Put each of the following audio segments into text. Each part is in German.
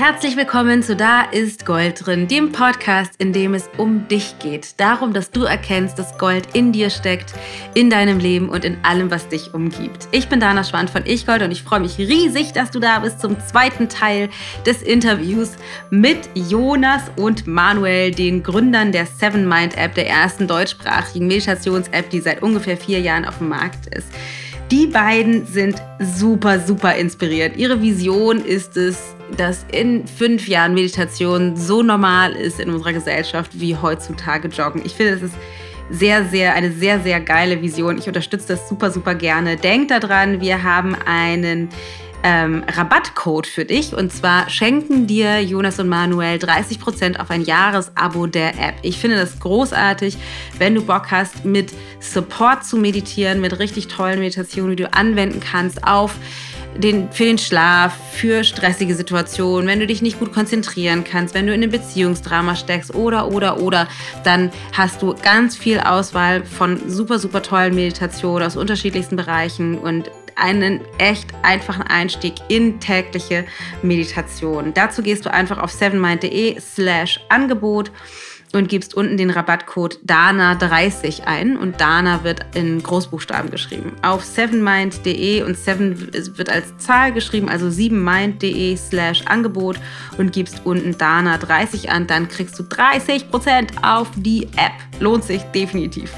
Herzlich willkommen zu Da ist Gold drin, dem Podcast, in dem es um dich geht. Darum, dass du erkennst, dass Gold in dir steckt, in deinem Leben und in allem, was dich umgibt. Ich bin Dana Schwand von Ich Gold und ich freue mich riesig, dass du da bist zum zweiten Teil des Interviews mit Jonas und Manuel, den Gründern der Seven Mind App, der ersten deutschsprachigen Meditations-App, die seit ungefähr vier Jahren auf dem Markt ist. Die beiden sind super, super inspiriert. Ihre Vision ist es, dass in fünf Jahren Meditation so normal ist in unserer Gesellschaft wie heutzutage Joggen. Ich finde, das ist sehr, sehr, eine sehr, sehr geile Vision. Ich unterstütze das super, super gerne. Denkt daran, wir haben einen ähm, Rabattcode für dich. Und zwar schenken dir Jonas und Manuel 30% auf ein Jahresabo der App. Ich finde das großartig, wenn du Bock hast, mit Support zu meditieren, mit richtig tollen Meditationen, die du anwenden kannst auf den, für den Schlaf, für stressige Situationen, wenn du dich nicht gut konzentrieren kannst, wenn du in einem Beziehungsdrama steckst oder, oder, oder, dann hast du ganz viel Auswahl von super, super tollen Meditationen aus unterschiedlichsten Bereichen und einen echt einfachen Einstieg in tägliche Meditation. Dazu gehst du einfach auf sevenmind.de slash Angebot und gibst unten den Rabattcode DANA30 ein und DANA wird in Großbuchstaben geschrieben. Auf sevenmind.de und seven wird als Zahl geschrieben, also siebenmind.de slash Angebot und gibst unten DANA30 an, dann kriegst du 30% auf die App. Lohnt sich definitiv.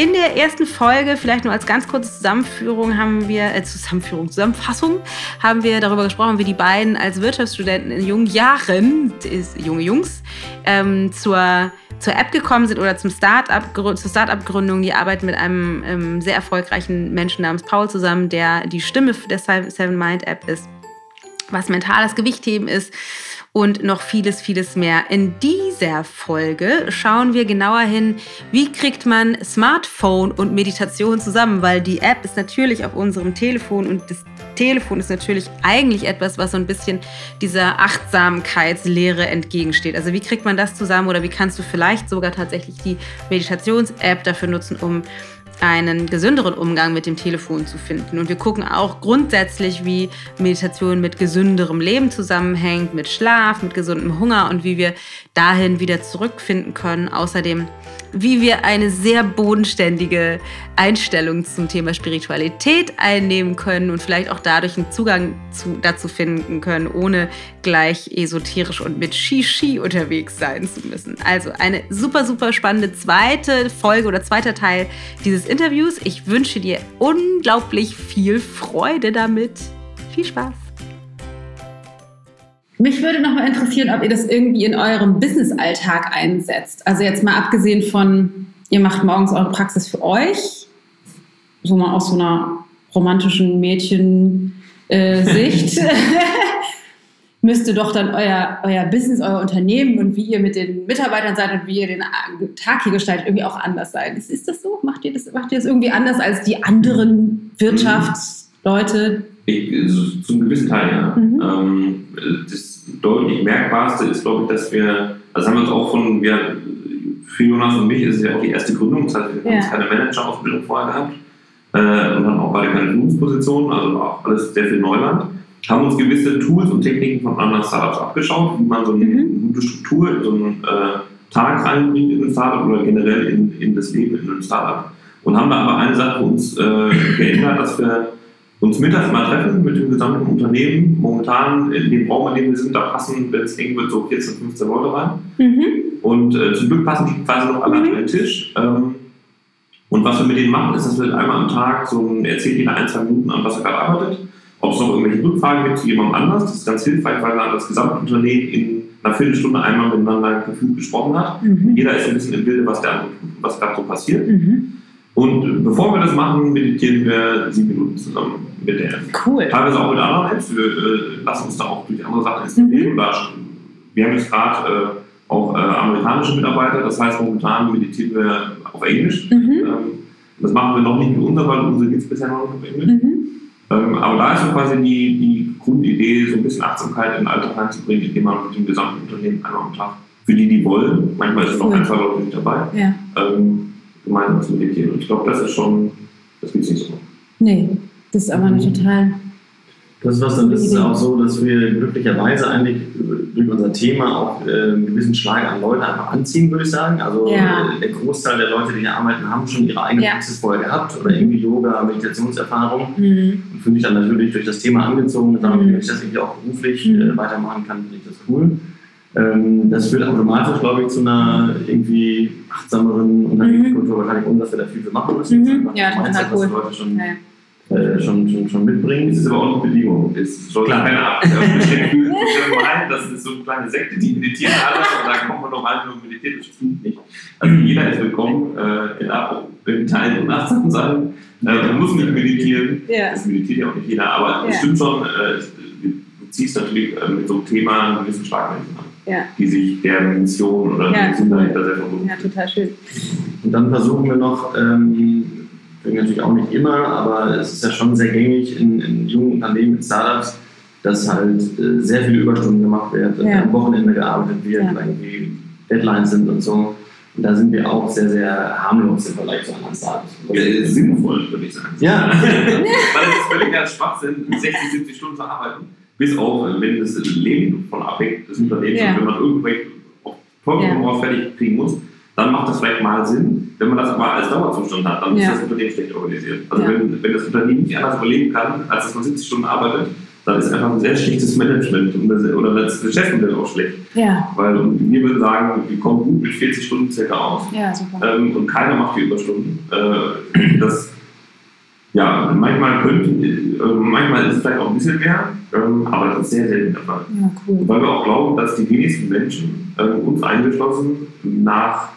In der ersten Folge, vielleicht nur als ganz kurze Zusammenführung, haben wir, äh, Zusammenführung, Zusammenfassung, haben wir darüber gesprochen, wie die beiden als Wirtschaftsstudenten in jungen Jahren, ist, junge Jungs, ähm, zur, zur App gekommen sind oder zum Start-up, zur Start-up-Gründung. Die arbeiten mit einem ähm, sehr erfolgreichen Menschen namens Paul zusammen, der die Stimme der Seven Mind App ist, was mentales Gewichtheben ist und noch vieles, vieles mehr. In dieser Folge schauen wir genauer hin, wie kriegt man Smartphone und Meditation zusammen, weil die App ist natürlich auf unserem Telefon und das Telefon ist natürlich eigentlich etwas, was so ein bisschen dieser Achtsamkeitslehre entgegensteht. Also wie kriegt man das zusammen oder wie kannst du vielleicht sogar tatsächlich die Meditations-App dafür nutzen, um einen gesünderen Umgang mit dem Telefon zu finden. Und wir gucken auch grundsätzlich, wie Meditation mit gesünderem Leben zusammenhängt, mit Schlaf, mit gesundem Hunger und wie wir dahin wieder zurückfinden können. Außerdem wie wir eine sehr bodenständige Einstellung zum Thema Spiritualität einnehmen können und vielleicht auch dadurch einen Zugang zu, dazu finden können, ohne gleich esoterisch und mit Shishi unterwegs sein zu müssen. Also eine super, super spannende zweite Folge oder zweiter Teil dieses Interviews. Ich wünsche dir unglaublich viel Freude damit. Viel Spaß! Mich würde noch mal interessieren, ob ihr das irgendwie in eurem Business-Alltag einsetzt. Also jetzt mal abgesehen von, ihr macht morgens eure Praxis für euch, so mal aus so einer romantischen Mädchen-Sicht. Äh, müsste doch dann euer, euer Business, euer Unternehmen und wie ihr mit den Mitarbeitern seid und wie ihr den Tag hier gestaltet, irgendwie auch anders sein. Ist, ist das so? Macht ihr das, macht ihr das irgendwie anders als die anderen Wirtschaftsleute? Ich, zum gewissen Teil, ja. Mhm. Ähm, das deutlich merkbarste ist, glaube ich, dass wir, das haben wir uns auch von, wir, für Jonas und mich ist es ja auch die erste Gründung, das heißt, wir haben ja. keine Manager-Ausbildung vorher gehabt äh, und haben auch beide keine Führungspositionen, also auch alles sehr viel Neuland. Haben uns gewisse Tools und Techniken von anderen Startups abgeschaut, wie man so eine mhm. gute Struktur in so einen äh, Tag reinbringt in ein Startup oder generell in, in das Leben in einem Startup. Und haben da aber eine Sache für uns äh, geändert, dass wir uns mittags mal treffen mit dem gesamten Unternehmen. Momentan in dem Raum, in dem wir sind, da passen, wenn es eng wird, so 14, 15 Leute rein. Mhm. Und äh, zum Glück passen die quasi noch alle mhm. an den Tisch. Ähm, und was wir mit denen machen, ist, dass wir einmal am Tag so ein, erzählt jeder ein, zwei Minuten an, was er gerade arbeitet. Ob es noch irgendwelche Rückfragen gibt zu jemandem anders, das ist ganz hilfreich, weil dann das gesamte Unternehmen in einer Viertelstunde einmal miteinander gefühlt gesprochen hat. Mhm. Jeder ist ein bisschen im Bilde, was, was gerade so passiert. Mhm. Und bevor wir das machen, meditieren wir sieben Minuten zusammen mit der Cool. Teilweise auch mit anderen Apps. Wir äh, lassen uns da auch durch andere Sachen inspirieren. Mhm. wir haben jetzt gerade äh, auch äh, amerikanische Mitarbeiter, das heißt, momentan meditieren wir auf Englisch. Mhm. Ähm, das machen wir noch nicht mit unser, weil unsere gibt es bisher noch nicht auf Englisch. Mhm. Ähm, aber da ist so quasi die, die Grundidee, so ein bisschen Achtsamkeit in den Alltag reinzubringen, indem man mit dem gesamten Unternehmen einmal am Tag, für die, die wollen, manchmal ist es noch ein, zwei Leute nicht dabei, ja. ähm, gemeinsam zu meditieren. Und ich glaube, das ist schon, das gibt es nicht so. Nee. Das ist aber eine total Das ist was, dann ist es auch so, dass wir glücklicherweise eigentlich durch unser Thema auch äh, einen gewissen Schlag an Leute einfach anziehen, würde ich sagen. Also ja. der Großteil der Leute, die hier arbeiten, haben schon ihre eigene ja. Praxis vorher gehabt oder irgendwie Yoga, Meditationserfahrung mhm. und fühle mich dann natürlich durch das Thema angezogen und sagen, mhm. wenn ich das irgendwie auch beruflich mhm. äh, weitermachen kann, finde ich das cool. Ähm, das führt automatisch, glaube ich, zu einer irgendwie achtsameren Unternehmenskultur, mhm. wahrscheinlich, ohne dass wir da viel für machen müssen. Mhm. Ja, total cool. Leute schon ja äh, schon, schon, schon mitbringen. Das ist aber auch eine Bedingung. Es soll Klar. keine Abgeschenkt fühlen. Das ist so eine kleine Sekte, die meditieren alle und da kommt man noch rein und meditiert. Das stimmt nicht. Also jeder ist willkommen äh, in, in Teilen und achtsam sein. Äh, man muss nicht meditieren. Ja. Das meditiert ja auch nicht jeder. Aber es ja. stimmt schon, äh, du ziehst natürlich mit so einem Thema einen gewissen Schlagmenschen an. Ja. die sich der Mission oder ja. der Sinn dahinter sehr verbunden Ja, total schön. Und dann versuchen wir noch, ähm, natürlich auch nicht immer, aber es ist ja schon sehr gängig in, in jungen Unternehmen, in Startups, dass halt äh, sehr viele Überstunden gemacht werden, ja. am Wochenende gearbeitet wird, ja. irgendwie Deadlines sind und so. Und da sind wir auch sehr, sehr harmlos im Vergleich zu anderen Startups. Ja, sinnvoll, würde ich sagen. Ja. Weil es ist völlig ganz Schwachsinn, 60, 70 Stunden zu arbeiten, bis auch, wenn das Leben von abhängt des Unternehmens ja. und wenn man irgendwelche vollkommen ja. fertig kriegen muss, dann macht das vielleicht mal Sinn. Wenn man das aber als Dauerzustand hat, dann ja. ist das Unternehmen schlecht organisiert. Also ja. wenn, wenn das Unternehmen nicht anders überleben kann, als dass man 70 Stunden arbeitet, dann ist einfach ein sehr schlechtes Management oder das Geschäftsmodell auch schlecht. Ja. Weil wir würden sagen, wir kommen gut mit 40 Stunden circa aus. Ja. Ähm, und keiner macht die Überstunden. Äh, das, ja, manchmal könnte, äh, manchmal ist es vielleicht auch ein bisschen mehr, ähm, aber das ist sehr selten der Fall. Ja, cool. Weil wir auch glauben, dass die wenigsten Menschen, äh, uns eingeschlossen, nach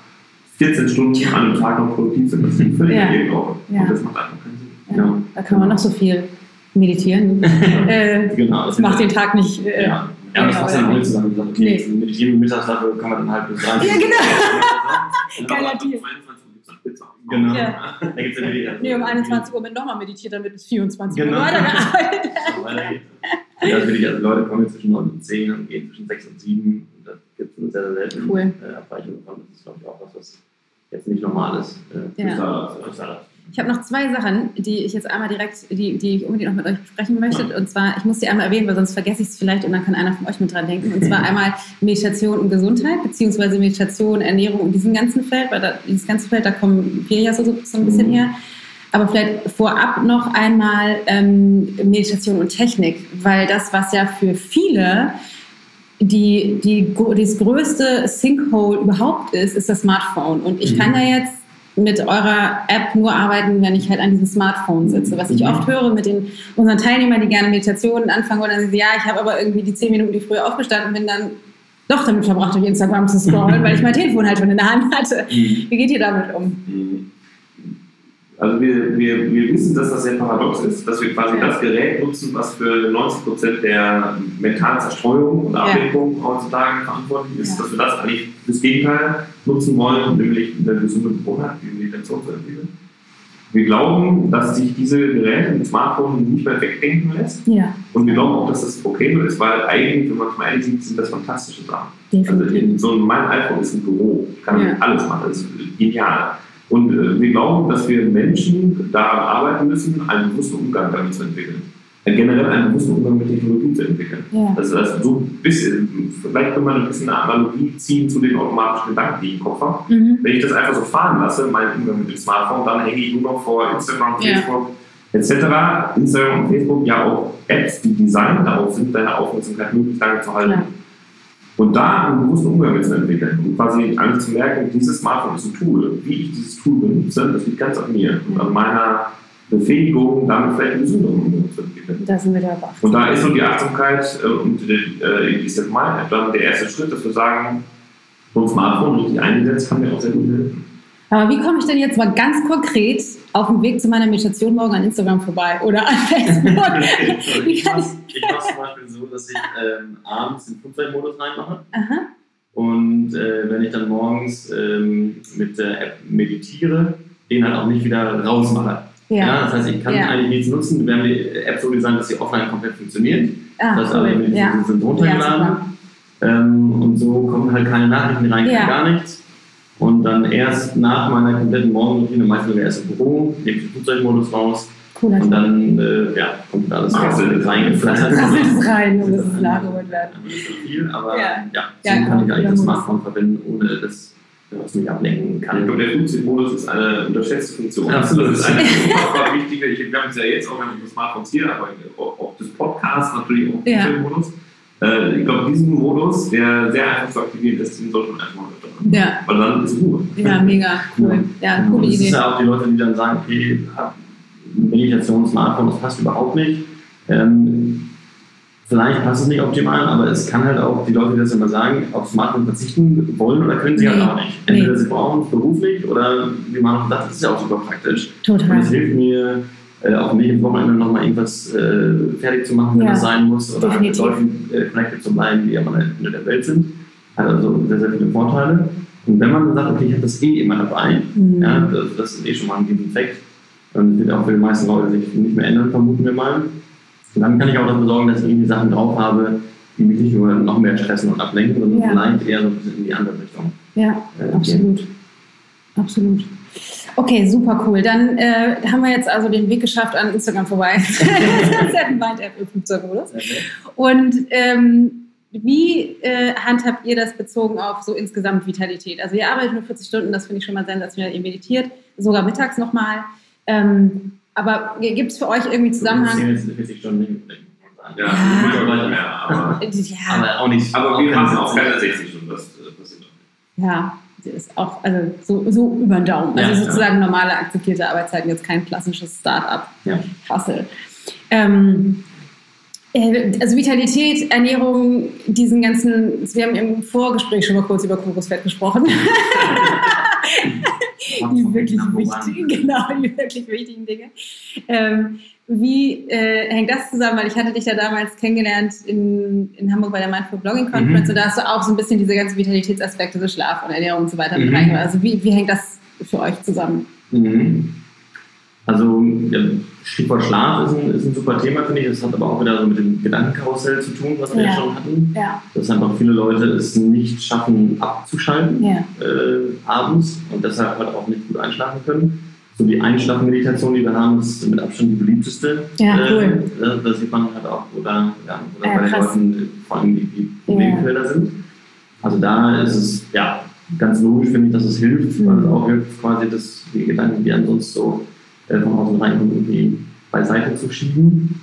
14 Stunden ja. an einem Tag noch produktiv sind. Das ist völlig ja. auch. Ja. Und das macht einfach keinen Sinn. Ja. Da kann man noch so viel meditieren. äh, genau. Das macht den Tag nicht. Äh, ja. Ja, das passt ja noch nicht zusammen. Gesagt, okay, nee. mit jedem Mittagsdafür kann man dann halt bis rein. Ja, genau. Geiler Deal. Genau. Ja. Da gibt's ja die, nee, um 21 Uhr wird nochmal meditiert, damit bis 24 genau. Uhr weitergearbeitet. ja, natürlich, also Leute kommen zwischen 9 und 10 und gehen zwischen 6 und 7. Das gibt es sehr, sehr selten. Cool. Äh, Abweichungen davon. Das ist, glaube ich, auch was, was jetzt nicht normal ist. Äh, ja. Ich habe noch zwei Sachen, die ich jetzt einmal direkt, die, die ich unbedingt noch mit euch besprechen möchte. Ja. Und zwar, ich muss die einmal erwähnen, weil sonst vergesse ich es vielleicht und dann kann einer von euch mit dran denken. Und zwar einmal Meditation und Gesundheit, beziehungsweise Meditation, Ernährung und diesem ganzen Feld, weil da, dieses ganze Feld, da kommen wir ja so, so ein bisschen mhm. her. Aber vielleicht vorab noch einmal ähm, Meditation und Technik, weil das, was ja für viele die, die, das größte Sinkhole überhaupt ist, ist das Smartphone. Und ich kann mhm. da jetzt mit eurer App nur arbeiten, wenn ich halt an diesem Smartphone sitze. Was ich mhm. oft höre mit den unseren Teilnehmern, die gerne Meditationen anfangen wollen, dann sagen sie, ja, ich habe aber irgendwie die zehn Minuten, die früher aufgestanden bin, dann doch damit verbracht, durch Instagram zu scrollen, weil ich mein Telefon halt schon in der Hand hatte. Mhm. Wie geht ihr damit um? Also wir, wir, wir wissen, dass das sehr paradox ist, dass wir quasi ja. das Gerät nutzen, was für 90 Prozent der mentalen Zerstreuung und Ablenkung ja. heutzutage verantwortlich ist, ja. dass wir das eigentlich das Gegenteil nutzen wollen, nämlich eine gesunde Gewohnheit, die Meditation zu entwickeln. Wir glauben, dass sich diese Geräte mit Smartphone nicht mehr wegdenken lässt. Ja. Und wir glauben auch, dass das okay ist, weil eigentlich, wenn man es mal ehrlich sieht, sind das fantastische Sachen. Definitiv. Also so mein iPhone ist ein Büro, kann ja. alles machen, das ist genial. Und äh, wir glauben, dass wir Menschen daran arbeiten müssen, einen bewussten Umgang damit zu entwickeln. Äh, generell einen bewussten Umgang mit Technologie zu entwickeln. Ja. Das heißt, so ein bisschen, vielleicht können wir ein bisschen eine Analogie ziehen zu den automatischen Gedanken, die ich im Kopf habe. Mhm. Wenn ich das einfach so fahren lasse, meinen Umgang mit dem Smartphone, dann hänge ich nur noch vor Instagram, Facebook ja. etc. Instagram und Facebook ja auch Apps, die designt darauf sind, deine Aufmerksamkeit möglichst lange zu halten. Ja. Und da einen bewussten Umgang mit zu entwickeln und quasi eigentlich zu merken, dieses Smartphone ist ein Tool. Wie ich dieses Tool benutze, das liegt ganz an mir und an meiner Befähigung, damit vielleicht einen gesünderen Umgang zu entwickeln. Da sind wir dabei. Und da ist so die Achtsamkeit äh, und äh, die ist jetzt mal dann der erste Schritt, dass wir sagen, so ein Smartphone richtig eingesetzt kann mir auch sehr gut helfen. Aber wie komme ich denn jetzt mal ganz konkret auf dem Weg zu meiner Meditation morgen an Instagram vorbei oder an Facebook? ich mache es zum Beispiel so, dass ich ähm, abends den Flugzeugmodus reinmache. Aha. Und äh, wenn ich dann morgens ähm, mit der App meditiere, den halt auch nicht wieder rausmache. Ja. ja das heißt, ich kann ja. eigentlich nichts nutzen. Wir haben die App so designt, dass sie offline komplett funktioniert. Ah, das heißt, cool. alle Meditationen ja. sind runtergeladen. Ähm, und so kommen halt keine Nachrichten rein, gar nichts. Und dann erst nach meiner kompletten Morgenroutine, meistens sogar erst im Büro, nehme ich den Flugzeugmodus raus Cooler und dann äh, ja, kommt alles ah, so reingeflattert. Das ist rein, und das ist nachgeholt werden. Das ist viel, aber ja, ja so ja, kann ich eigentlich das Smartphone verwenden, ohne das was mich ablenken kann. Ich glaube, der Flugzeugmodus ist eine unterschätzte Funktion. Absolut. Das ist eine super wichtige, ich habe es ja jetzt auch, wenn ich das Smartphone hier, aber auch das Podcast natürlich auch ja. Flugzeugmodus. Äh, ich glaube, diesen Modus, der sehr einfach zu aktivieren ist, den sollte man einfach mal Ja. Weil dann ist Ruhe. Ja, mega cool. Ja, coole Idee. Das ist ja auch die Leute, die dann sagen, okay, Meditation, Smartphone, das passt überhaupt nicht. Ähm, vielleicht passt es nicht optimal, aber es kann halt auch, die Leute, die das immer sagen, auf Smartphone verzichten wollen oder können sie halt nee. halt auch nicht. Entweder nee. sie brauchen es beruflich oder wie man auch sagt, das ist ja auch super praktisch. Total. Und es hilft mir, äh, auf dem Weg ins Wochenende nochmal irgendwas äh, fertig zu machen, wenn ja. das sein muss, oder mit Leuten äh, connected zu bleiben, die am Ende der Welt sind. Hat also sehr, sehr viele Vorteile. Und wenn man sagt, okay, ich habe das eh immer dabei, mhm. ja, das, das, ist eh schon mal ein Effekt, und wird auch für die meisten Leute sich nicht mehr ändern, vermuten wir mal. Und dann kann ich auch dafür sorgen, dass ich irgendwie Sachen drauf habe, die mich nicht nur noch mehr stressen und ablenken, sondern ja. vielleicht eher so ein bisschen in die andere Richtung. Ja, äh, absolut. Gehen. Absolut. Okay, super cool. Dann äh, haben wir jetzt also den Weg geschafft an Instagram vorbei. Seven Mind App im Flugzeugmodus. Und ähm, wie äh, handhabt ihr das bezogen auf so insgesamt Vitalität? Also ihr arbeitet nur 40 Stunden, das finde ich schon mal sensationell. Ihr meditiert sogar mittags nochmal. Ähm, aber gibt es für euch irgendwie Zusammenhang? Jetzt 40 Stunden nicht ja, ja. Mehr, aber, ja. aber auch nicht. Aber wir machen auch keine 60 Stunden, das passiert auch nicht. Ja, ist auch also so, so über den Daumen. Also ja, sozusagen ja. normale akzeptierte Arbeitszeiten, jetzt kein klassisches Start-up. Ja. Hustle. Ähm, äh, also Vitalität, Ernährung, diesen ganzen, wir haben im Vorgespräch schon mal kurz über Kokosfett gesprochen. die wirklich wichtigen, genau, die wirklich wichtigen Dinge. Ähm, wie äh, hängt das zusammen? Weil ich hatte dich ja damals kennengelernt in, in Hamburg bei der Mindful Blogging Conference mhm. und da hast du auch so ein bisschen diese ganzen Vitalitätsaspekte, so Schlaf und Ernährung und so weiter mhm. mit reingemacht. Also wie, wie hängt das für euch zusammen? Mhm. Also ja, Stichwort Schlaf ist ein, ist ein super Thema, finde ich. Das hat aber auch wieder so mit dem Gedankenkarussell zu tun, was wir ja, schon hatten. Ja. Dass einfach viele Leute es nicht schaffen, abzuschalten ja. äh, abends und deshalb halt auch nicht gut einschlafen können. So die Einschlafmeditation, die wir haben, ist mit Abstand die beliebteste. Ja, äh, cool. Äh, da sieht man halt auch, oder, ja, oder bei den Leuten, vor allem die, die Problemfelder sind. Also da ist es ja ganz logisch, finde ich, dass es hilft, mhm. weil es auch hilft, quasi das, die Gedanken, die ansonsten so äh, von außen rein irgendwie beiseite zu schieben.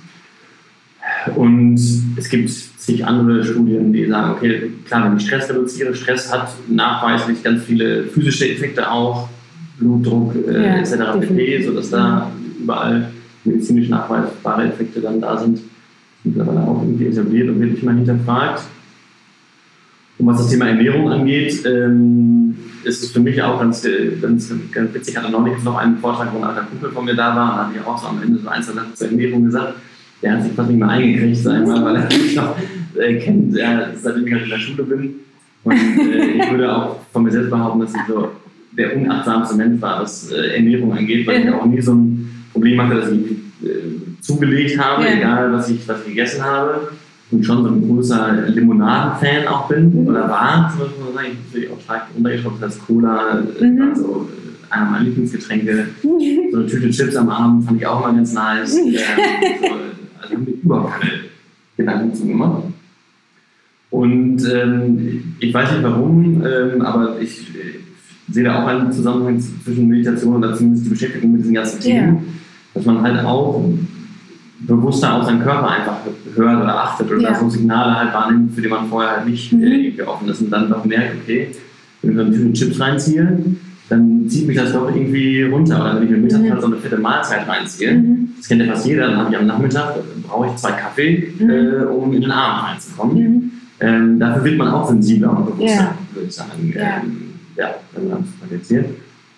Und es gibt zig andere Studien, die sagen, okay, klar, wenn ich Stress reduziere, Stress hat nachweislich ganz viele physische Effekte auch, Blutdruck äh, ja, etc. pp., sodass da überall medizinisch nachweisbare Effekte dann da sind, mittlerweile auch irgendwie etabliert und wird nicht mal hinterfragt. Und was das Thema Ernährung angeht, ähm, ist es für mich auch ganz, ganz, ganz witzig. Ich hatte noch nicht noch einen Vortrag, wo ein alter Kumpel von mir da war und da habe ich auch so am Ende so ein, zwei Sachen zur Ernährung gesagt. Der hat sich fast nicht mehr eingekriegt, sag mal, weil er mich noch äh, kennt, äh, seitdem ich halt in der Schule bin. Und äh, ich würde auch von mir selbst behaupten, dass ich so der unachtsamste Mensch war, was äh, Ernährung angeht, weil ich auch nie so ein Problem hatte, dass ich äh, zugelegt habe, ja. egal was ich, was ich gegessen habe und schon so ein großer Limonaden-Fan auch bin mhm. oder war, muss man sagen, ich bin natürlich auch stark runtergeschraubt, das Cola, mhm. also einer meiner Lieblingsgetränke. So eine Tüte Chips am Abend fand ich auch mal ganz nice. Ähm, so, also haben wir überhaupt keine Gedanken zu gemacht. Und ähm, ich weiß nicht warum, ähm, aber ich äh, sehe da auch einen Zusammenhang zwischen Meditation oder zumindest die Beschäftigung mit diesen ganzen Themen, yeah. dass man halt auch bewusster auf seinen Körper einfach hört oder achtet oder ja. so Signale halt wahrnimmt, für die man vorher halt nicht mhm. irgendwie offen ist und dann doch merkt, okay, wenn ich so eine Tüte Chips reinziehe, dann zieht mich das doch irgendwie runter. Oder wenn ich mir Mittag mhm. so eine fette Mahlzeit reinziehe, mhm. das kennt ja fast jeder, dann habe ich am Nachmittag, brauche ich zwei Kaffee, mhm. äh, um in den Abend reinzukommen. Mhm. Ähm, dafür wird man auch sensibler und bewusster, ja. würde ich sagen, ja. Ähm, ja, wenn man das praktiziert.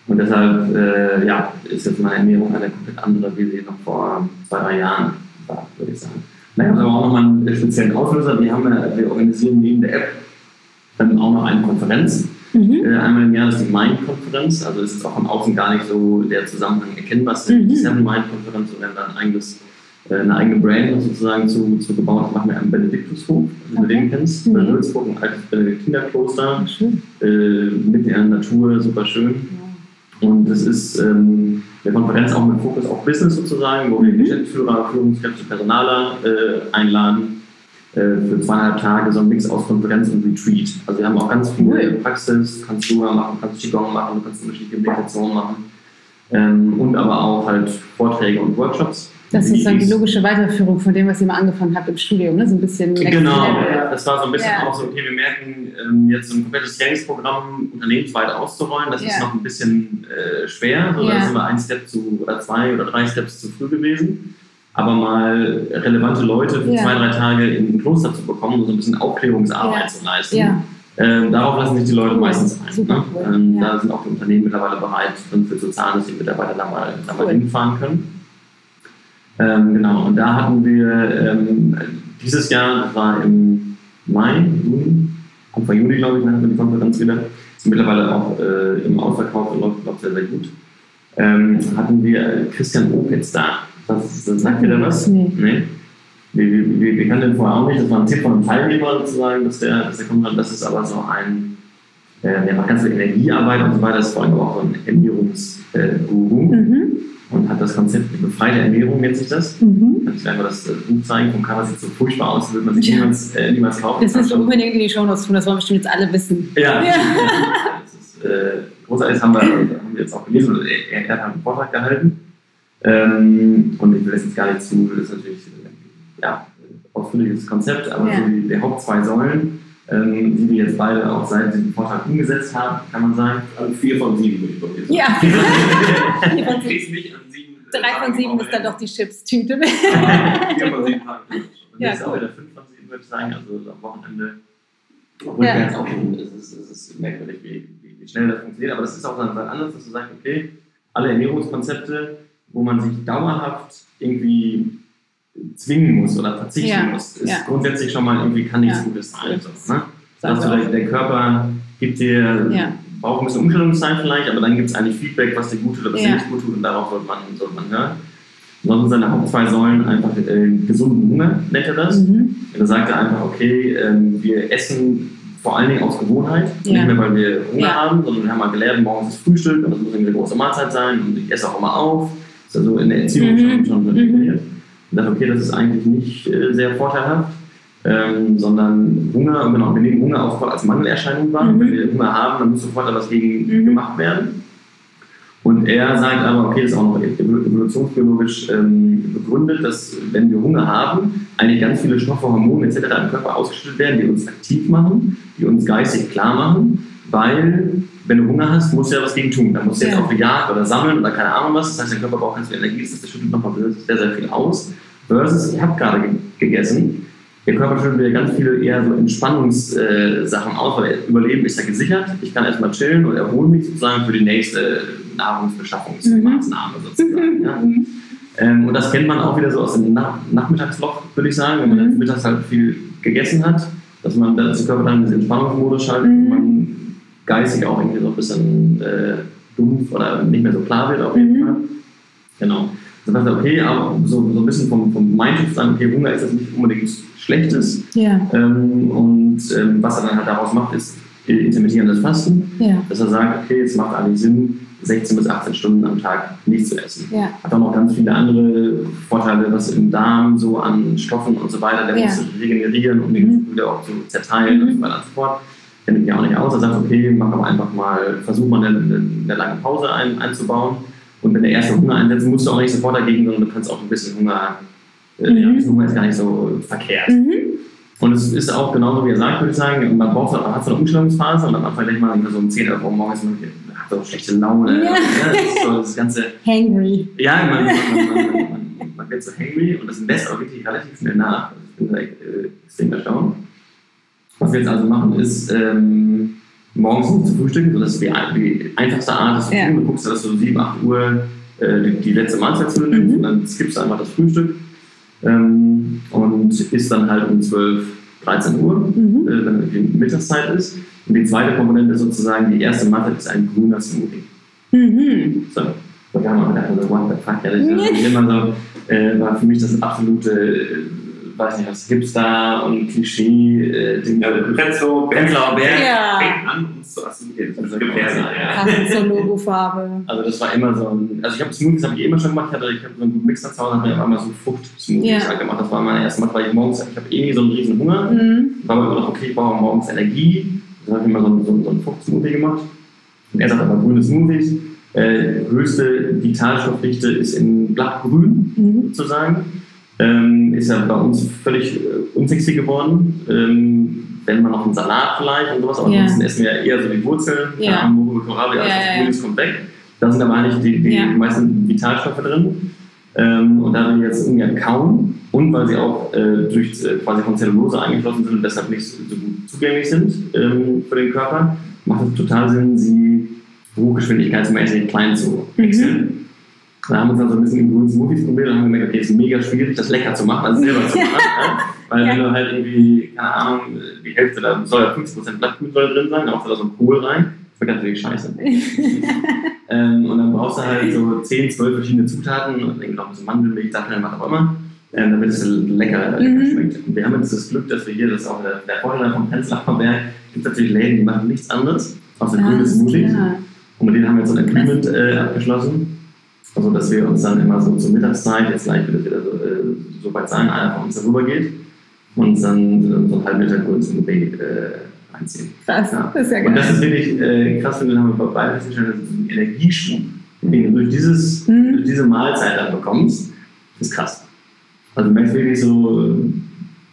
Und deshalb äh, ja, ist jetzt meine Ernährung eine komplett andere, wie sie noch vor zwei, drei Jahren war, würde ich sagen. Da gab es aber auch nochmal einen speziellen Auslöser. Wir, haben, wir organisieren neben der App dann auch noch eine Konferenz. Mhm. Äh, einmal im Jahr ist die Mind-Konferenz. Also ist jetzt auch von außen gar nicht so der Zusammenhang erkennbar. Es ist mhm. die Seven Mind-Konferenz, wir dann ein eigenes, äh, eine eigene Brand sozusagen zu, zu gebaut machen wir am Benediktushof, wenn okay. du den kennst, mhm. bei Würzburg, ein altes Benediktinerkloster, äh, mitten in der Natur, super schön. Und das ist ähm, eine Konferenz auch mit Fokus auf Business sozusagen, wo wir mhm. Geschäftsführer, Führungskräfte, Personaler äh, einladen äh, für zweieinhalb Tage, so ein Mix aus Konferenz und Retreat. Also wir haben auch ganz viele cool. Praxis, kannst du machen, kannst Qigong machen, kannst unterschiedliche Meditationen machen ähm, und aber auch halt Vorträge und Workshops. Das ist dann die logische Weiterführung von dem, was ihr mal angefangen habt im Studium, ne? so ein bisschen. Genau, ja, das war so ein bisschen ja. auch so, okay, wir merken, ähm, jetzt so ein komplettes Trainingsprogramm unternehmensweit auszurollen, das ja. ist noch ein bisschen äh, schwer. So, Da sind wir ein Step zu oder zwei oder drei Steps zu früh gewesen. Aber mal relevante Leute für zwei, drei Tage in ein Kloster zu bekommen und so ein bisschen Aufklärungsarbeit zu leisten. Ähm, darauf lassen sich die Leute meistens ein. Ne? Ähm, da sind auch die Unternehmen mittlerweile bereit, für zu zahlen, dass die Mitarbeiter da mal, da mal hinfahren können. Ähm, genau, und da hatten wir ähm, dieses Jahr, das war im Mai, Juni, Anfang Juni, glaube ich, hatten wir die Konferenz wieder. Ist mittlerweile auch äh, im Ausverkauf und läuft, läuft sehr, sehr gut. Ähm, hatten wir Christian Opitz da. Das, das sagt ihr da was? Nee. nee? Wir, wir, wir, kannten den vorher auch nicht. Das war ein Tipp von einem Teilnehmer sozusagen, dass der, dass der kommt. Das ist aber so ein, äh, der macht ganz viel Energiearbeit und so weiter. Das ist vor allem auch so ein Ernährungsguru. Äh, mhm hat das Konzept befreite Ernährung, nennt sich das. Mhm. Kann ich einfach das Buch zeigen, vom Cover sieht so furchtbar aus, würde man sich ja. niemals, äh, niemals kaufen. Das ist unbedingt in die Show Notes tun, das wollen bestimmt jetzt alle wissen. Ja, ja. das ist äh, großartig, das haben wir, haben wir jetzt auch gelesen, er, er, hat einen Vortrag gehalten. Ähm, und ich will das jetzt gar nicht zu, das ist natürlich äh, ja, ausführliches Konzept, aber ja. so die, die Haupt zwei Säulen ähm, die wir jetzt beide auch seit diesem Vortrag umgesetzt haben, kann man sagen. Also vier von sieben würde ich doch jetzt sagen. Ja, vier von sieben. Drei von sieben ist dann doch die Chips-Tüte. vier von sieben Tagen. Und ja, jetzt auch wieder fünf von sieben, würde ich sagen. Also am Wochenende. Obwohl ja. jetzt auch schon, es ist, es ist merkwürdig, wie, wie, wie, schnell das funktioniert. Aber das ist auch dann anders, dass du sagst, okay, alle Ernährungskonzepte, wo man sich dauerhaft irgendwie zwingen muss oder verzichten ja. muss, ist ja. grundsätzlich schon mal irgendwie kann nichts ja. Gutes sein. Ne? Dass der, der Körper gibt dir, braucht ein bisschen Umstellungszeit vielleicht, aber dann gibt es eigentlich Feedback, was dir gut tut oder was dir nicht gut tut und darauf sollte man, sollte man hören. Sonst seine Haupt zwei Säulen einfach äh, gesunden Hunger, nennt er das. Mhm. Da sagt er einfach, okay, äh, wir essen vor allen Dingen aus Gewohnheit, nicht mehr, weil wir Hunger haben, sondern wir haben mal gelernt, morgens ist Frühstück und das muss eine große Mahlzeit sein und ich esse auch immer auf. Das ist also in der Erziehung mhm. schon, schon mhm und dachte, okay, das ist eigentlich nicht äh, sehr vorteilhaft, ähm, sondern Hunger, und genau, wir nehmen Hunger auch als Mangelerscheinung wahr. Mhm. Wenn wir Hunger haben, dann muss sofort etwas gegen mhm. gemacht werden. Und er sagt aber, okay, das ist auch noch evolutionsbiologisch ähm, begründet, dass wenn wir Hunger haben, eigentlich ganz viele Stoffe, Hormone etc. im Körper ausgeschüttet werden, die uns aktiv machen, die uns geistig klar machen, weil wenn du Hunger hast, musst du ja was gegen tun. Dann musst du jetzt ja. auf die Jagd oder sammeln oder keine Ahnung was. Das heißt, der Körper braucht ganz viel Energie, das schüttet nochmal sehr, sehr viel aus. Versus, ich habe gerade gegessen. Der Körper schüttet wieder ganz viele eher so Entspannungssachen äh, aus, weil Überleben ist ja gesichert. Ich kann erstmal chillen und erhole mich sozusagen für die nächste Nahrungsbeschaffungsmaßnahme mhm. sozusagen. Ja. Mhm. Ähm, und das kennt man auch wieder so aus dem Nach Nachmittagsloch, würde ich sagen, wenn man mhm. mittags halt viel gegessen hat, dass man dass der Körper dann in diesen Entspannungsmodus schaltet mhm. und man geistig auch irgendwie so ein bisschen äh, dumpf oder nicht mehr so klar wird auf jeden mhm. Fall. Genau. Das heißt, okay, aber so, so ein bisschen vom, vom Mindset sagen, okay, Hunger ist jetzt nicht unbedingt Schlechtes. Ja. Ähm, und ähm, was er dann halt daraus macht, ist intermittierendes Fasten. Ja. Dass er sagt, okay, es macht eigentlich Sinn, 16 bis 18 Stunden am Tag nichts zu essen. Ja. Hat auch noch ganz viele andere Vorteile, was im Darm so an Stoffen und so weiter, der ja. muss regenerieren und mhm. wieder auch zu zerteilen mhm. und so weiter und so fort kenne mich ja auch nicht aus. Er sagt, okay, mach aber einfach mal, versuch mal eine, eine, eine lange Pause ein, einzubauen. Und wenn der erste Hunger einsetzt, musst du auch nicht sofort dagegen, sondern du kannst auch ein bisschen Hunger, äh, mhm. ja, ein Hunger ist gar nicht so verkehrt. Mhm. Und es ist auch genauso, wie er sagt, würde ich sagen, man braucht man hat so eine Umstellungsphase und am Anfang denkt man so um 10 Uhr morgens, man hat so schlechte Laune. Ja. Ja, das, so das ganze. Hangry. Ja, man, man, man, man, wird so hangry und das lässt auch wirklich relativ schnell nach. Ich bin da äh, extrem erstaunt. Was wir jetzt also machen, ist ähm, morgens nicht zu frühstücken. Das ist die, die einfachste Art, das zu ja. tun. Du guckst, dass du 7, 8 Uhr äh, die, die, letzte Mahlzeit zu nimmst mhm. und dann skippst du einfach das Frühstück ähm, und isst dann halt um 12, 13 Uhr, mhm. äh, wenn die Mittagszeit ist. Und die zweite Komponente sozusagen, die erste Mahlzeit ist ein grüner Smoothie. Mhm. So. Da haben wir gedacht, so, what the fuck, ja, das ist immer so, äh, war für mich das absolute weiß nicht, was gibt's da und Klischee, äh, den ja, Prenzlauer Berg, ja. fängt an, uns zu assimilieren. Das ist gefährlich. Passend zur Logofarbe. Also das war immer so ein, also ich habe Smoothies habe ich immer schon gemacht, ich hatte ich habe so einen guten Mixer zu Hause, habe mir einmal so Frucht-Smoothies ja. halt gemacht. Das war meine erste Mal, weil ich morgens, ich habe irgendwie so einen riesen Hunger, mhm. war mir immer noch, okay, ich brauche morgens Energie, dann habe ich immer so einen, so einen, so einen Frucht-Smoothie gemacht. Und er sagt aber grüne Smoothies. Äh, höchste Vitalstoffdichte ist in Blattgrün mhm. sozusagen. Ähm, ist ja bei uns völlig äh, unsexy geworden. Ähm, wenn man noch einen Salat vielleicht und sowas, aber ansonsten essen wir ja eher so die Wurzeln, ja. Kohlrabi, alles ja. Grünes kommt weg. Da sind aber eigentlich die, die meisten Vitalstoffe drin. Ähm, und da wir jetzt ungern kauen und weil sie auch äh, durch äh, quasi von Zellulose eingeschlossen sind und deshalb nicht so gut zugänglich sind ähm, für den Körper, macht es total Sinn, sie hochgeschwindigkeitsmäßig klein zu wechseln. Mhm. Da haben wir uns dann so ein bisschen im grünen Smoothies probiert und haben gemerkt, okay, es ist mega schwierig, das lecker zu machen, also selber zu machen. ja. Weil wenn du halt irgendwie, keine Ahnung, die Hälfte, da soll ja 50% Blattgut drin sein, auch da so ein Kohl rein. Das wird natürlich scheiße. ähm, und dann brauchst du halt so 10, 12 verschiedene Zutaten und irgendwie noch ein bisschen Mandelmilch, Datteln, was auch immer, ähm, damit es lecker, lecker mhm. schmeckt. Und wir haben jetzt das Glück, dass wir hier, das ist auch der, der Vorteil vom Prenzlauer Berg, gibt natürlich Läden, die machen nichts anderes außer ah, grüne Smoothies. Und mit denen haben wir jetzt so ein Agreement äh, abgeschlossen. Also, dass wir uns dann immer so zur Mittagszeit, jetzt gleich wird es wieder so, äh, so weit sein, einer von uns darüber geht und dann äh, so einen halben Liter kurz in den äh, einziehen. Krass, ja. das ist ja geil. Und das ist wirklich äh, krass, wenn wir haben bei beiden festgestellt, dass du einen Energieschub, den du durch, dieses, mhm. durch diese Mahlzeit dann bekommst, ist krass. Also du merkst wirklich so, äh,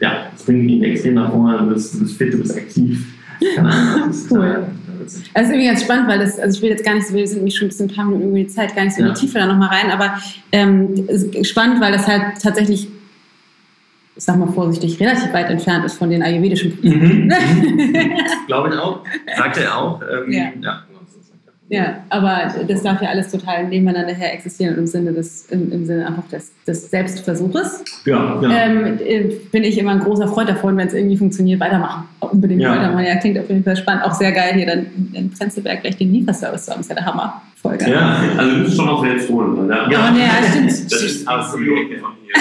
ja, es bringt dich extrem nach vorne, du bist, du bist fit, du bist aktiv. Ahnung, das ist cool. Das ist irgendwie ganz spannend, weil das, also ich will jetzt gar nicht so, wir sind nämlich schon ein bisschen ein paar Minuten über die Zeit, gar nicht so in die Tiefe da nochmal rein, aber ähm, spannend, weil das halt tatsächlich, ich sag mal vorsichtig, relativ weit entfernt ist von den ayurvedischen Prinzipien. Mhm. Glaube ich auch, sagte er auch. Ähm, ja. ja. Ja, aber das darf ja alles total nebeneinander her existieren im Sinne des, im, im Sinne einfach des, des Selbstversuches. Ja, ja. Ähm, äh, bin ich immer ein großer Freund davon, wenn es irgendwie funktioniert, weitermachen. Unbedingt ja. weitermachen. Ja, klingt auf jeden Fall spannend. Auch sehr geil, hier dann in Prenzlberg gleich den Lieferservice zu haben. Ist ja der Hammer. Voll geil. Ja, also du bist schon auch selbst holen. Ja, ja, nee, ja stimmt. Das ist absolut von hier.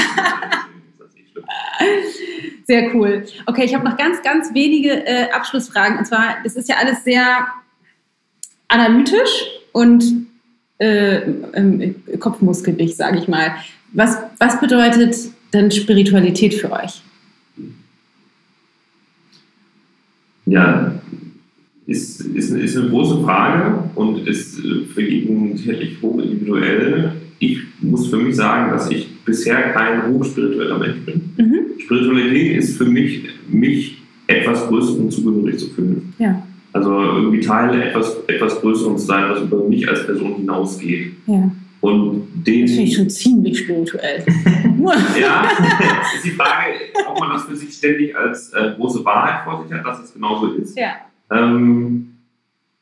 Sehr cool. Okay, ich habe noch ganz, ganz wenige äh, Abschlussfragen. Und zwar, das ist ja alles sehr analytisch und äh, ähm, kopfmuskelig, sage ich mal. Was, was bedeutet denn Spiritualität für euch? Ja, ist, ist, ist eine große Frage und ist äh, für jeden sicherlich hoch individuell. Ich muss für mich sagen, dass ich bisher kein hochspiritueller Mensch bin. Mhm. Spiritualität ist für mich, mich etwas Größerem zugehörig zu fühlen. Ja. Also irgendwie Teil etwas, etwas Größerem zu sein, was über mich als Person hinausgeht. Ja. Und den, das finde ich schon ziemlich spirituell. ja, ist die Frage, ob man das für sich ständig als äh, große Wahrheit vor sich hat, dass es genauso ist. Ja. Ähm,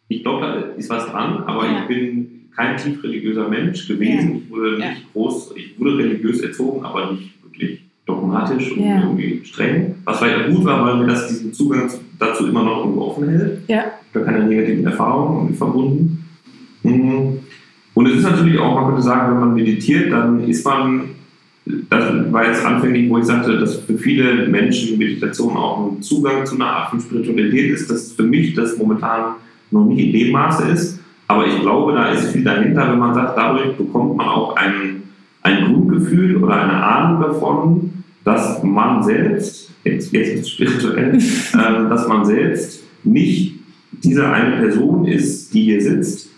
ich glaube, da ist was dran, aber ja. ich bin kein tief religiöser Mensch gewesen. Ja. Ich wurde nicht groß, ich wurde religiös erzogen, aber nicht wirklich dogmatisch und ja. irgendwie streng. Was vielleicht gut war, weil mir das diesen Zugang dazu immer noch irgendwo offen hält. Ja. Da keine negativen Erfahrungen verbunden. Mhm. Und es ist natürlich auch, man könnte sagen, wenn man meditiert, dann ist man, das war jetzt anfänglich, wo ich sagte, dass für viele Menschen Meditation auch ein Zugang zu einer Art von Spiritualität ist, dass für mich das momentan noch nicht in dem Maße ist. Aber ich glaube, da ist viel dahinter, wenn man sagt, dadurch bekommt man auch ein, ein Grundgefühl oder eine Ahnung davon, dass man selbst, jetzt, jetzt ist es spirituell, äh, dass man selbst nicht diese eine Person ist, die hier sitzt,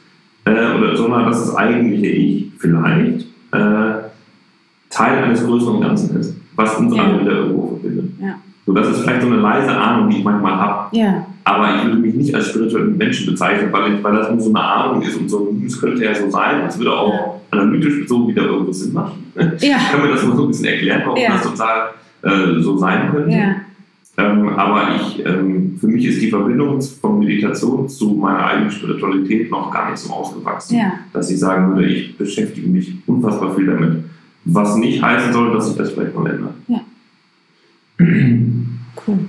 äh, oder, sondern dass das eigentliche Ich vielleicht äh, Teil eines größeren Ganzen ist, was uns ja. alle wieder irgendwo verbindet. Ja. So, das ist vielleicht so eine leise Ahnung, die ich manchmal habe. Ja. Aber ich würde mich nicht als spirituellen Menschen bezeichnen, weil, ich, weil das nur so eine Ahnung ist und so, es könnte ja so sein, es würde auch analytisch bezogen wieder irgendwo Sinn machen. Ja. Können wir das mal so ein bisschen erklären, warum das total äh, so sein könnte. Ja. Ähm, aber ich, ähm, für mich ist die Verbindung von Meditation zu meiner eigenen Spiritualität noch gar nicht so ausgewachsen, ja. dass ich sagen würde, ich beschäftige mich unfassbar viel damit. Was nicht heißen soll, dass ich das vielleicht mal ändere. Ja. cool.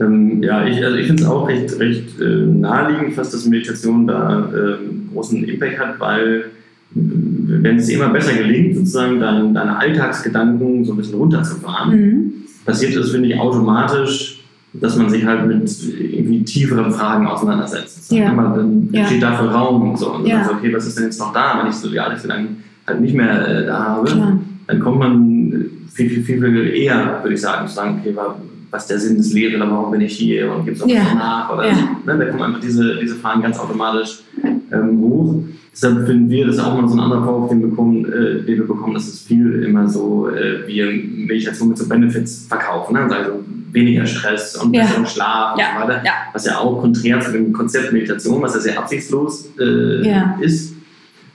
Ähm, ja, ich, also ich finde es auch recht, recht äh, naheliegend, fast, dass Meditation da äh, großen Impact hat, weil wenn es dir immer besser gelingt, sozusagen deine, deine Alltagsgedanken so ein bisschen runterzufahren, mhm. passiert es, finde ich, automatisch, dass man sich halt mit irgendwie tieferen Fragen auseinandersetzt. Ja. Dann entsteht ja. dafür Raum und so. Und ja. dann so, okay, was ist denn jetzt noch da, wenn ich so die lang halt nicht mehr äh, da habe? Klar. Dann kommt man viel, viel, viel, viel eher, würde ich sagen, zu sagen, okay, was der Sinn des Lebens oder warum bin ich hier und gibt es auch ja. nach? Oder, ja. ne, da kommen einfach diese, diese Fragen ganz automatisch ähm, hoch. Deshalb finden wir, das ist auch mal so ein anderer Vorwurf, den, bekommen, äh, den wir bekommen, dass es viel immer so, äh, wir Meditation mit so Benefits verkaufen. Ne? Also weniger Stress und ja. besseren Schlaf ja. und so weiter. Ja. Was ja auch konträr zu dem Konzept Meditation, was ja sehr absichtslos äh, ist.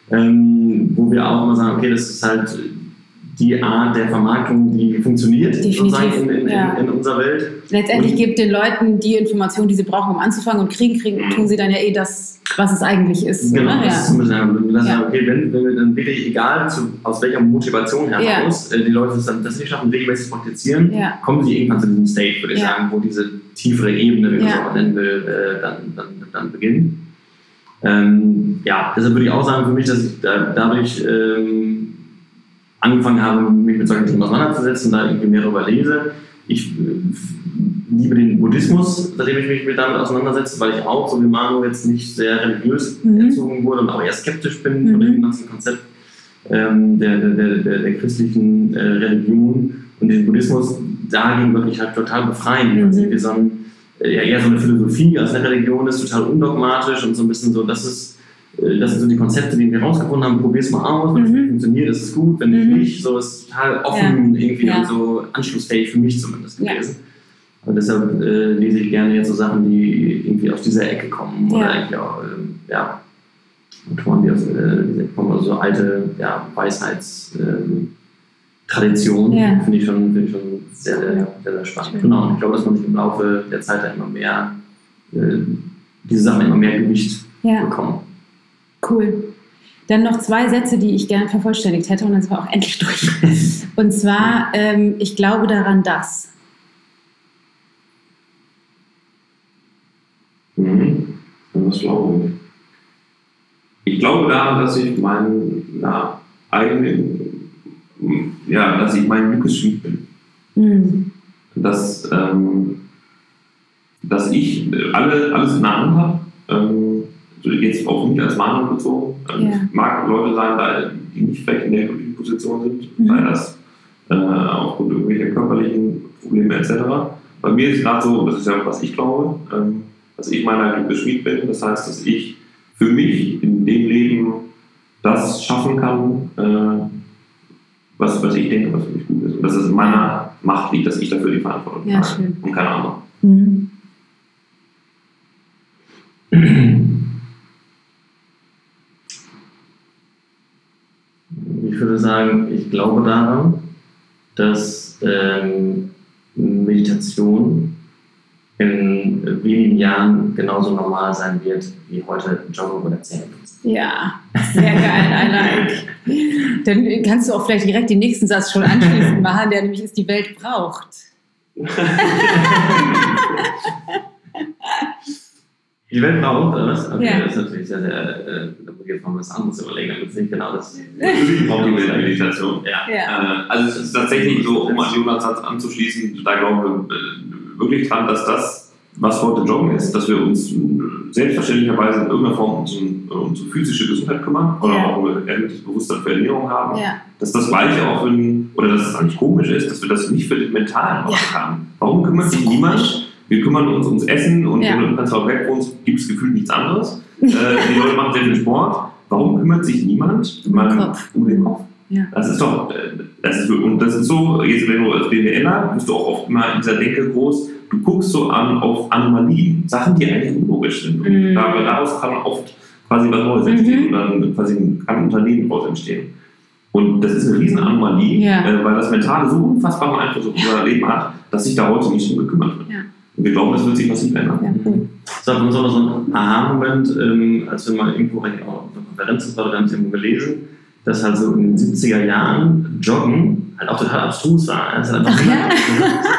Ähm, wo wir auch immer sagen, okay, das ist halt die Art der Vermarktung, die funktioniert sozusagen in, in, ja. in, unserer Welt. Letztendlich und gibt den Leuten die Informationen, die sie brauchen, um anzufangen und kriegen, kriegen, tun sie dann ja eh das, was es eigentlich ist. Genau, ne? das ja. ist ein bisschen, ja. okay, wenn, wenn wir dann wirklich, egal zu, aus welcher Motivation heraus ja. äh, die Leute dann das nicht schaffen, regelmäßig praktizieren, kommen sie irgendwann zu diesem State, würde ich sagen, wo diese tiefere Ebene, wie man es auch nennen will, äh, dann, dann, dann beginnt. Ähm, ja, deshalb würde ich auch sagen, für mich, dass ich da, dadurch ähm, angefangen habe, mich mit solchen Themen auseinanderzusetzen, da irgendwie mehr darüber lese. Ich liebe den Buddhismus, seitdem ich mich damit auseinandersetze, weil ich auch, so wie Manu, jetzt nicht sehr religiös mhm. erzogen wurde und auch eher skeptisch bin mhm. von dem ganzen Konzept ähm, der, der, der, der, christlichen äh, Religion. Und den Buddhismus dagegen wirklich halt total befreien. Mhm. Also so ein, äh, ja, eher so eine Philosophie als eine Religion ist, total undogmatisch und so ein bisschen so, das ist das sind so die Konzepte, die wir rausgefunden haben. Probier es mal aus, wenn mhm. es funktioniert, ist es gut, wenn mhm. nicht, so ist total offen ja. irgendwie ja. und so anschlussfähig für mich zumindest gewesen. Ja. Und deshalb äh, lese ich gerne jetzt so Sachen, die irgendwie aus dieser Ecke kommen oder eigentlich auch, äh, ja, Autoren, die aus äh, dieser Ecke kommen, also so alte ja, Weisheitstraditionen, ähm, finde ich, schon, ich schon sehr, sehr, sehr, sehr spannend. Schön. Genau, und ich glaube, dass man sich im Laufe der Zeit da immer mehr, äh, diese Sachen immer mehr Gewicht bekommen. Cool. Dann noch zwei Sätze, die ich gerne vervollständigt hätte und dann sind wir auch endlich durch. Und zwar, ähm, ich glaube daran, dass. Mhm. Was glaube ich? Ich glaube daran, dass ich mein na, eigenen, ja, dass ich mein Glückes Schmied bin. Mhm. Dass, ähm, dass ich alle, alles in der Hand habe. Ähm, jetzt auf mich als Mann bezogen. Ähm, ja. mag Leute sein, die nicht vielleicht in der glücklichen Position sind, mhm. sei das äh, aufgrund irgendwelcher körperlichen Probleme etc. Bei mir ist es gerade so, das ist ja was ich glaube, ähm, dass ich meiner Glück beschmied bin. Das heißt, dass ich für mich in dem Leben das schaffen kann, äh, was, was ich denke, was für mich gut ist. Und dass es in meiner Macht liegt, dass ich dafür die Verantwortung ja, trage und keine andere. Mhm. ich würde sagen, ich glaube daran, dass ähm, Meditation in wenigen Jahren genauso normal sein wird wie heute Joggen oder Zähneputzen. Ja, sehr geil, I like. Dann kannst du auch vielleicht direkt den nächsten Satz schon anschließend machen, der nämlich ist, die Welt braucht. Die Welt braucht das. Okay, ja. das ist natürlich sehr, sehr, äh, da muss ich jetzt mal was anderes überlegen, damit es nicht genau das braucht die Meditation. Ja. ja. Äh, also es ist tatsächlich so, um an Jonas Satz anzuschließen, da glauben wir äh, wirklich dran, dass das, was heute Joggen ist, dass wir uns selbstverständlicherweise in irgendeiner Form um, um unsere physische Gesundheit kümmern oder ja. auch um ein erhöhtes Bewusstsein für Ernährung haben, ja. dass das Gleiche auch in, oder dass es eigentlich komisch ist, dass wir das nicht für den mentalen Bereich haben. Warum kümmert sich niemand wir kümmern uns ums Essen und ja. wenn du in Prenzlauer Berg wohnst, gibt es gefühlt nichts anderes. äh, die Leute machen sehr viel Sport. Warum kümmert sich niemand um, um den Kopf? Ja. Das ist doch, äh, das ist, und das ist so, jetzt wenn du als BWLer bist du auch oft immer in dieser Denke groß, du guckst so an auf Anomalien, Sachen, die eigentlich unlogisch sind. Und mhm. daraus kann oft quasi was Neues entstehen mhm. und dann quasi kann ein Unternehmen daraus entstehen. Und das ist eine riesen Anomalie, ja. äh, weil das Mentale so unfassbar Einfluss auf unser Leben hat, dass sich da heute nicht so gekümmert wird. Ja. Und wir glauben, das wird sich massiv ändern. Ja, cool. Das war für uns auch so ein Aha-Moment, ähm, als wir mal irgendwo auf einer Konferenz waren, oder haben es irgendwo gelesen, dass halt so in den 70er Jahren Joggen halt auch total abstrus war. Das hat einfach niemand,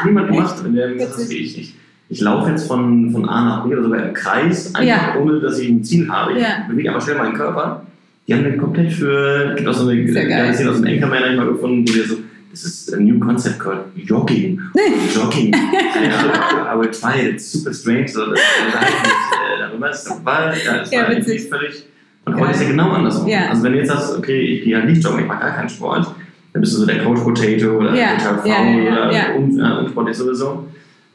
niemand gemacht. Wenn der gesagt hat, ich, ich, ich laufe jetzt von, von A nach B oder sogar im Kreis, einfach ja. ohne dass ich ein Ziel habe. Ich ja. bewege aber schnell meinen Körper. Die haben dann komplett für, gibt auch so eine, ja, aus dem Anchorman mal gefunden, wo die so this is a new concept called Jogging. Jogging. aber zwei, it's super strange. So, das, äh, darüber ist war, das ja, war witzig. völlig. Und heute ist ja genau andersrum. Ja. Also wenn du jetzt sagst, okay, ich gehe halt nicht joggen, ich mache gar keinen Sport, dann bist du so der Coach Potato oder ja. total faul ja, ja, oder ja. Un, äh, unsportlich sowieso.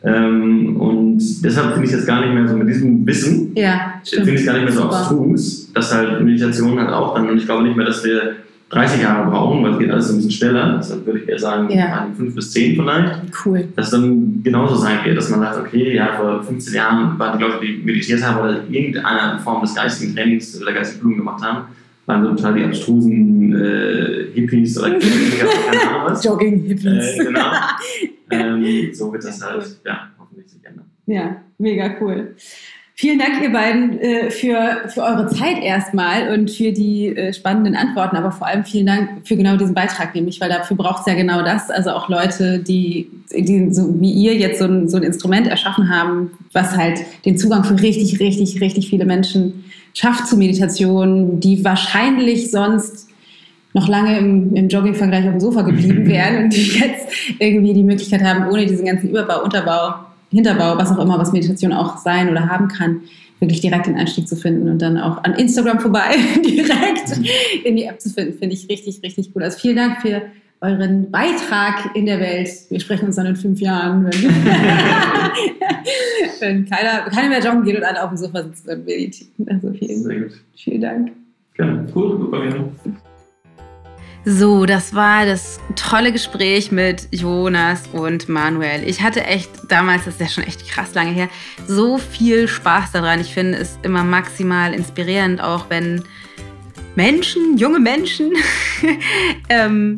Ähm, und deshalb finde ich es jetzt gar nicht mehr so mit diesem Wissen, ja, finde ich es gar nicht mehr so abstrus, dass halt Meditation halt auch dann, und ich glaube nicht mehr, dass wir 30 Jahre brauchen, weil es geht alles ein bisschen schneller. Deshalb würde ich eher sagen, ja. 5 bis 10 vielleicht. Cool. Dass dann genauso sein wird, dass man sagt, okay, ja, vor 15 Jahren waren die Leute, die meditiert haben oder irgendeine Form des geistigen Trainings oder geistigen Blumen gemacht haben, waren so total die abstrusen äh, Hippies oder keine Ahnung was. Jogging-Hippies. Äh, genau. ähm, so wird das halt, ja, hoffentlich sich ändern. Ja, mega cool. Vielen Dank, ihr beiden, äh, für, für eure Zeit erstmal und für die äh, spannenden Antworten, aber vor allem vielen Dank für genau diesen Beitrag, nämlich, weil dafür braucht es ja genau das. Also auch Leute, die, die so wie ihr jetzt so ein, so ein Instrument erschaffen haben, was halt den Zugang für richtig, richtig, richtig viele Menschen schafft zu Meditation, die wahrscheinlich sonst noch lange im, im Jogging-Vergleich auf dem Sofa geblieben wären und die jetzt irgendwie die Möglichkeit haben, ohne diesen ganzen Überbau, Unterbau Hinterbau, was auch immer, was Meditation auch sein oder haben kann, wirklich direkt den Einstieg zu finden und dann auch an Instagram vorbei direkt in die App zu finden, finde ich richtig, richtig cool. Also vielen Dank für euren Beitrag in der Welt. Wir sprechen uns dann in fünf Jahren, wenn, wenn keiner, keiner mehr joggen geht und alle auf dem Sofa sitzen und meditieren. Also vielen, vielen Dank. Gerne, cool, super gerne. So, das war das tolle Gespräch mit Jonas und Manuel. Ich hatte echt damals, das ist ja schon echt krass lange her, so viel Spaß daran. Ich finde es immer maximal inspirierend, auch wenn Menschen, junge Menschen, ähm,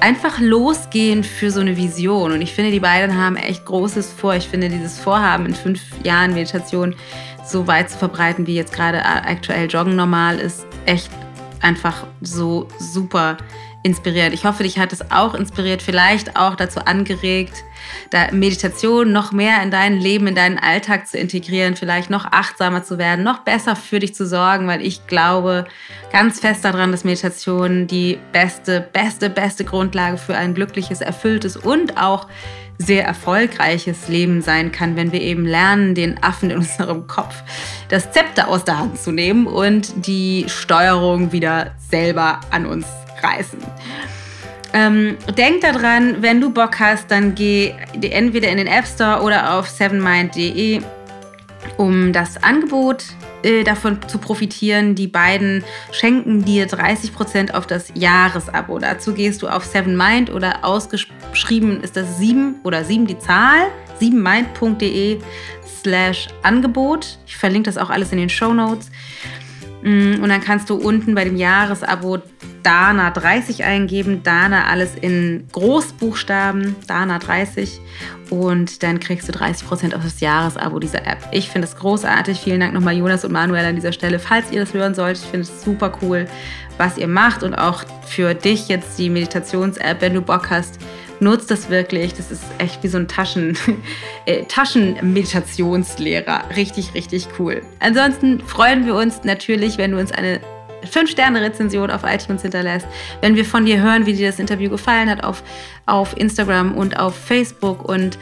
einfach losgehen für so eine Vision. Und ich finde, die beiden haben echt Großes vor. Ich finde, dieses Vorhaben in fünf Jahren Meditation so weit zu verbreiten, wie jetzt gerade aktuell Joggen normal ist, echt einfach so super inspiriert. Ich hoffe, dich hat es auch inspiriert, vielleicht auch dazu angeregt, da Meditation noch mehr in dein Leben, in deinen Alltag zu integrieren, vielleicht noch achtsamer zu werden, noch besser für dich zu sorgen, weil ich glaube ganz fest daran, dass Meditation die beste, beste, beste Grundlage für ein glückliches, erfülltes und auch sehr erfolgreiches Leben sein kann, wenn wir eben lernen, den Affen in unserem Kopf das Zepter aus der Hand zu nehmen und die Steuerung wieder selber an uns reißen. Ähm, denk daran, wenn du Bock hast, dann geh entweder in den App Store oder auf sevenmind.de, um das Angebot äh, davon zu profitieren. Die beiden schenken dir 30% auf das Jahresabo. Dazu gehst du auf sevenmind oder ausgeschrieben ist das 7 oder 7 die Zahl, 7mind.de slash Angebot. Ich verlinke das auch alles in den Show Notes. Mm, und dann kannst du unten bei dem Jahresabo Dana 30 eingeben. Dana alles in Großbuchstaben, Dana 30. Und dann kriegst du 30% auf das Jahresabo dieser App. Ich finde es großartig. Vielen Dank nochmal Jonas und Manuel an dieser Stelle. Falls ihr das hören solltet, ich finde es super cool, was ihr macht. Und auch für dich jetzt die Meditations-App, wenn du Bock hast, nutzt das wirklich. Das ist echt wie so ein Taschen, äh, Taschenmeditationslehrer. Richtig, richtig cool. Ansonsten freuen wir uns natürlich, wenn du uns eine 5-Sterne-Rezension auf iTunes hinterlässt, wenn wir von dir hören, wie dir das Interview gefallen hat auf, auf Instagram und auf Facebook. Und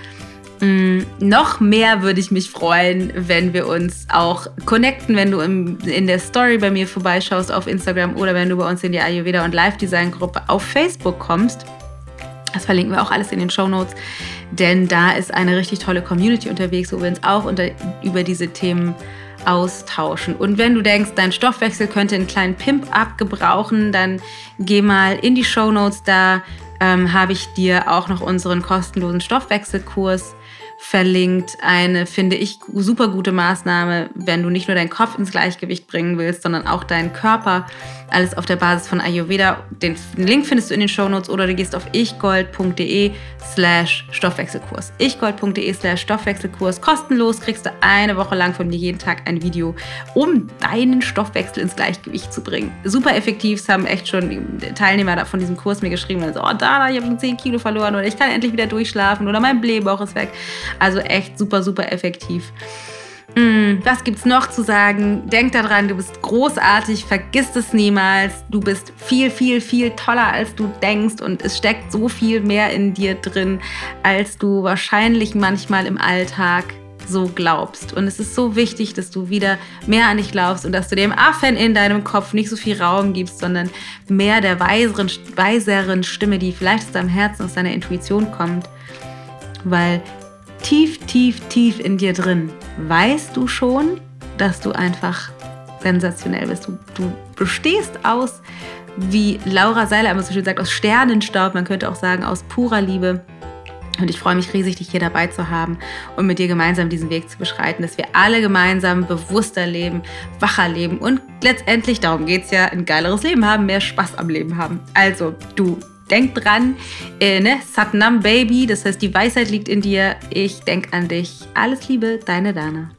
mh, mm, noch mehr würde ich mich freuen, wenn wir uns auch connecten, wenn du im, in der Story bei mir vorbeischaust auf Instagram oder wenn du bei uns in die Ayurveda und Live Design Gruppe auf Facebook kommst. Das verlinken wir auch alles in den Show Notes, denn da ist eine richtig tolle Community unterwegs, wo wir uns auch unter, über diese Themen austauschen. Und wenn du denkst, dein Stoffwechsel könnte einen kleinen Pimp-Up gebrauchen, dann geh mal in die Show Notes. Da ähm, habe ich dir auch noch unseren kostenlosen Stoffwechselkurs verlinkt. Eine, finde ich, super gute Maßnahme, wenn du nicht nur deinen Kopf ins Gleichgewicht bringen willst, sondern auch deinen Körper. Alles auf der Basis von Ayurveda. Den Link findest du in den Shownotes oder du gehst auf ichgold.de slash Stoffwechselkurs. ichgold.de slash Stoffwechselkurs. Kostenlos kriegst du eine Woche lang von mir jeden Tag ein Video, um deinen Stoffwechsel ins Gleichgewicht zu bringen. Super effektiv. Es haben echt schon Teilnehmer von diesem Kurs mir geschrieben, also, oh Dana, ich habe schon 10 Kilo verloren oder ich kann endlich wieder durchschlafen oder mein Blähbauch ist weg. Also echt super, super effektiv. Mm, was gibt's noch zu sagen? Denk daran, du bist großartig, vergiss es niemals. Du bist viel, viel, viel toller, als du denkst und es steckt so viel mehr in dir drin, als du wahrscheinlich manchmal im Alltag so glaubst. Und es ist so wichtig, dass du wieder mehr an dich glaubst und dass du dem Affen in deinem Kopf nicht so viel Raum gibst, sondern mehr der weiseren, weiseren Stimme, die vielleicht aus deinem Herzen, aus deiner Intuition kommt. Weil tief, tief, tief in dir drin weißt du schon, dass du einfach sensationell bist. Du, du bestehst aus, wie Laura Seiler immer so schön sagt, aus Sternenstaub, man könnte auch sagen, aus purer Liebe. Und ich freue mich riesig, dich hier dabei zu haben und mit dir gemeinsam diesen Weg zu beschreiten, dass wir alle gemeinsam bewusster leben, wacher leben und letztendlich, darum geht es ja, ein geileres Leben haben, mehr Spaß am Leben haben. Also, du denk dran, äh, ne? Satnam Baby, das heißt, die Weisheit liegt in dir. Ich denk an dich. Alles Liebe, deine Dana.